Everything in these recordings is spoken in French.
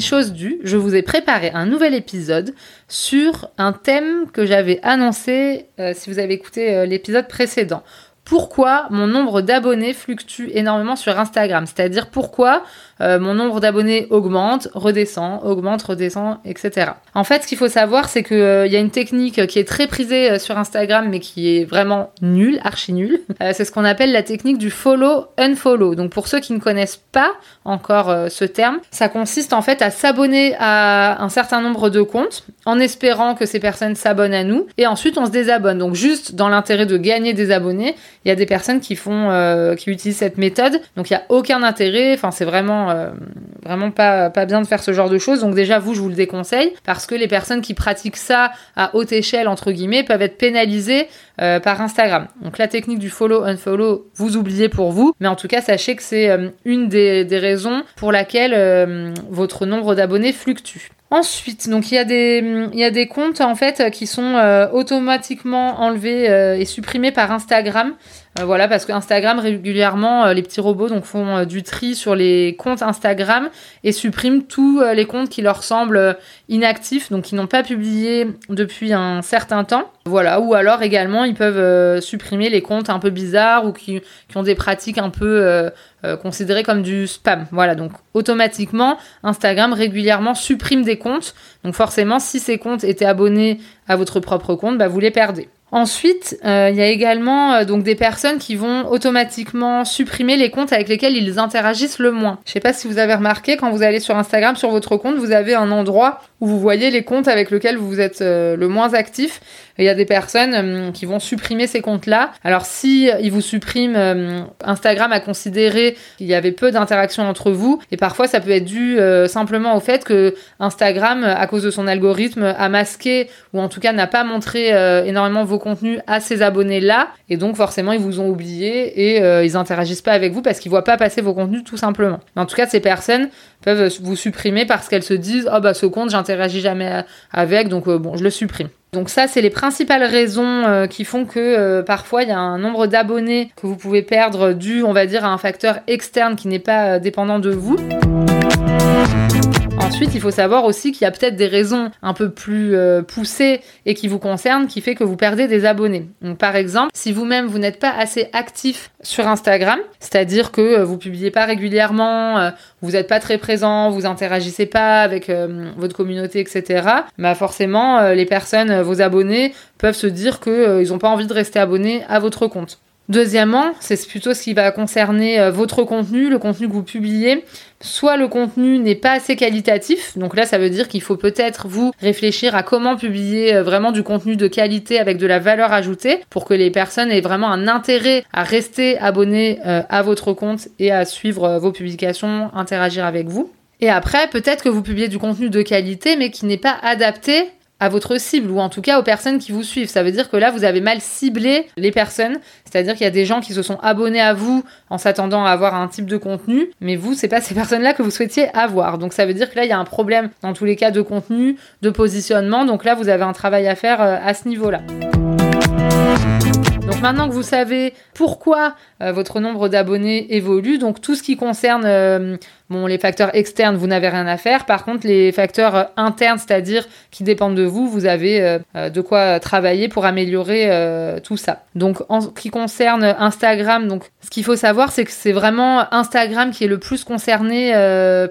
Chose due, je vous ai préparé un nouvel épisode sur un thème que j'avais annoncé euh, si vous avez écouté euh, l'épisode précédent pourquoi mon nombre d'abonnés fluctue énormément sur Instagram. C'est-à-dire pourquoi euh, mon nombre d'abonnés augmente, redescend, augmente, redescend, etc. En fait, ce qu'il faut savoir, c'est qu'il euh, y a une technique qui est très prisée euh, sur Instagram, mais qui est vraiment nulle, archi nulle. c'est ce qu'on appelle la technique du follow-unfollow. Donc pour ceux qui ne connaissent pas encore ce terme, ça consiste en fait à s'abonner à un certain nombre de comptes en espérant que ces personnes s'abonnent à nous, et ensuite on se désabonne. Donc juste dans l'intérêt de gagner des abonnés, il y a des personnes qui font, qui utilisent cette méthode. Donc il n'y a aucun intérêt. Enfin, c'est vraiment euh, vraiment, pas, pas bien de faire ce genre de choses. Donc déjà, vous, je vous le déconseille parce que les personnes qui pratiquent ça à haute échelle, entre guillemets, peuvent être pénalisées euh, par Instagram. Donc la technique du follow-unfollow, vous oubliez pour vous, mais en tout cas, sachez que c'est euh, une des, des, raisons pour laquelle votre nombre d'abonnés fluctue. Ensuite, il y, a des, il y a des comptes en fait qui sont automatiquement enlevés et supprimés par Instagram. Euh, voilà, parce que Instagram régulièrement, euh, les petits robots donc font euh, du tri sur les comptes Instagram et suppriment tous les comptes qui leur semblent inactifs, donc qui n'ont pas publié depuis un certain temps. Voilà, ou alors également ils peuvent supprimer les comptes un peu bizarres ou qui, qui ont des pratiques un peu considérées comme du spam. Voilà, donc automatiquement Instagram régulièrement supprime des comptes. Donc forcément, si ces comptes étaient abonnés à votre propre compte, bah, vous les perdez. Ensuite, euh, il y a également euh, donc des personnes qui vont automatiquement supprimer les comptes avec lesquels ils interagissent le moins. Je sais pas si vous avez remarqué quand vous allez sur Instagram sur votre compte, vous avez un endroit vous voyez les comptes avec lesquels vous êtes euh, le moins actif. Il y a des personnes qui vont supprimer ces comptes-là. Alors si ils vous suppriment, Instagram a considéré qu'il y avait peu d'interactions entre vous et parfois ça peut être dû simplement au fait que Instagram, à cause de son algorithme, a masqué ou en tout cas n'a pas montré énormément vos contenu à ces abonnés-là. Et donc, forcément, ils vous ont oublié et euh, ils interagissent pas avec vous parce qu'ils voient pas passer vos contenus tout simplement. En tout cas, ces personnes peuvent vous supprimer parce qu'elles se disent Oh, bah, ce compte, j'interagis jamais avec, donc euh, bon, je le supprime. Donc ça, c'est les principales raisons euh, qui font que parfois il y a un nombre d'abonnés que vous pouvez perdre dû, on va dire, à un facteur externe qui n'est pas dépendant de vous. Ensuite, il faut savoir aussi qu'il y a peut-être des raisons un peu plus euh, poussées et qui vous concernent qui fait que vous perdez des abonnés. Par exemple, si vous-même vous, n'êtes pas assez actif sur Instagram, c'est-à-dire que euh, vous publiez pas régulièrement, euh, vous n'êtes pas très présent, vous interagissez pas avec votre communauté, etc. Bah forcément, les personnes, vos abonnés, peuvent se dire qu'ils n'ont pas envie de rester abonnés à votre compte. Deuxièmement, c'est plutôt ce qui va concerner euh, votre contenu, le contenu que vous publiez. Soit le contenu n'est pas assez qualitatif, donc là ça veut dire qu'il faut peut-être vous réfléchir à comment publier euh, vraiment du contenu de qualité avec de la valeur ajoutée pour que les personnes aient vraiment un intérêt à rester abonnées euh, à votre compte et à suivre vos publications, interagir avec vous. Et après, peut-être que vous publiez du contenu de qualité mais qui n'est pas adapté à votre cible ou en tout cas aux personnes qui vous suivent. Ça veut dire que là, vous avez mal ciblé les personnes. C'est-à-dire qu'il y a des gens qui se sont abonnés à vous en s'attendant à avoir un type de contenu, mais vous, c'est pas ces personnes-là que vous souhaitiez avoir. Donc ça veut dire que là, il y a un problème dans tous les cas de contenu, de positionnement. Donc là, vous avez un travail à faire euh, à ce niveau-là. Donc maintenant que vous savez pourquoi euh, votre nombre d'abonnés évolue, donc tout ce qui concerne euh, bon, les facteurs externes, vous n'avez rien à faire. Par contre, les facteurs euh, internes, c'est-à-dire qui dépendent de vous, vous avez de quoi travailler pour améliorer tout ça. Donc en ce qui concerne Instagram, donc ce qu'il faut savoir, c'est que c'est vraiment Instagram qui est le plus concerné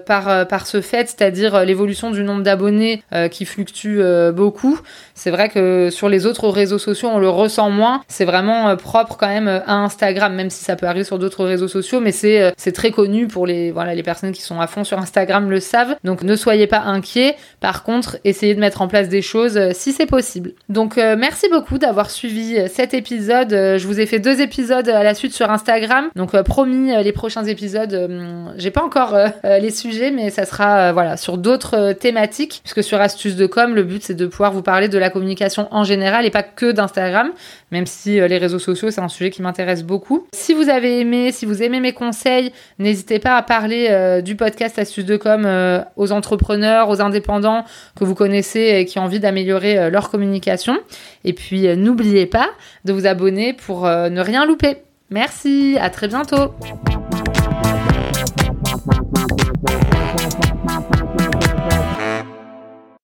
par, par ce fait, c'est-à-dire l'évolution du nombre d'abonnés qui fluctue beaucoup. C'est vrai que sur les autres réseaux sociaux, on le ressent moins. C'est vraiment propre quand même à Instagram, même si ça peut arriver sur d'autres réseaux sociaux, mais c'est c'est très connu pour les voilà les personnes qui sont à fond sur Instagram le savent. Donc ne soyez pas inquiets. Par contre, essayez de mettre en place des choses si c'est possible. Donc merci beaucoup d'avoir suivi cet épisode. je vous ai fait deux épisodes à la suite sur Instagram. Donc promis les prochains épisodes, j'ai pas encore les sujets, mais ça sera voilà sur d'autres thématiques puisque sur Astuces de com, le but c'est de pouvoir vous parler de la communication en général et pas que d'Instagram, même si euh, les réseaux sociaux c'est un sujet qui m'intéresse beaucoup. Si vous avez aimé, si vous aimez mes conseils, n'hésitez pas à parler euh, du podcast Astuces de com euh, aux entrepreneurs, aux indépendants que vous connaissez et qui ont envie d'améliorer leur communication. Et puis n'oubliez pas de vous abonner pour ne rien louper. Merci, à très bientôt.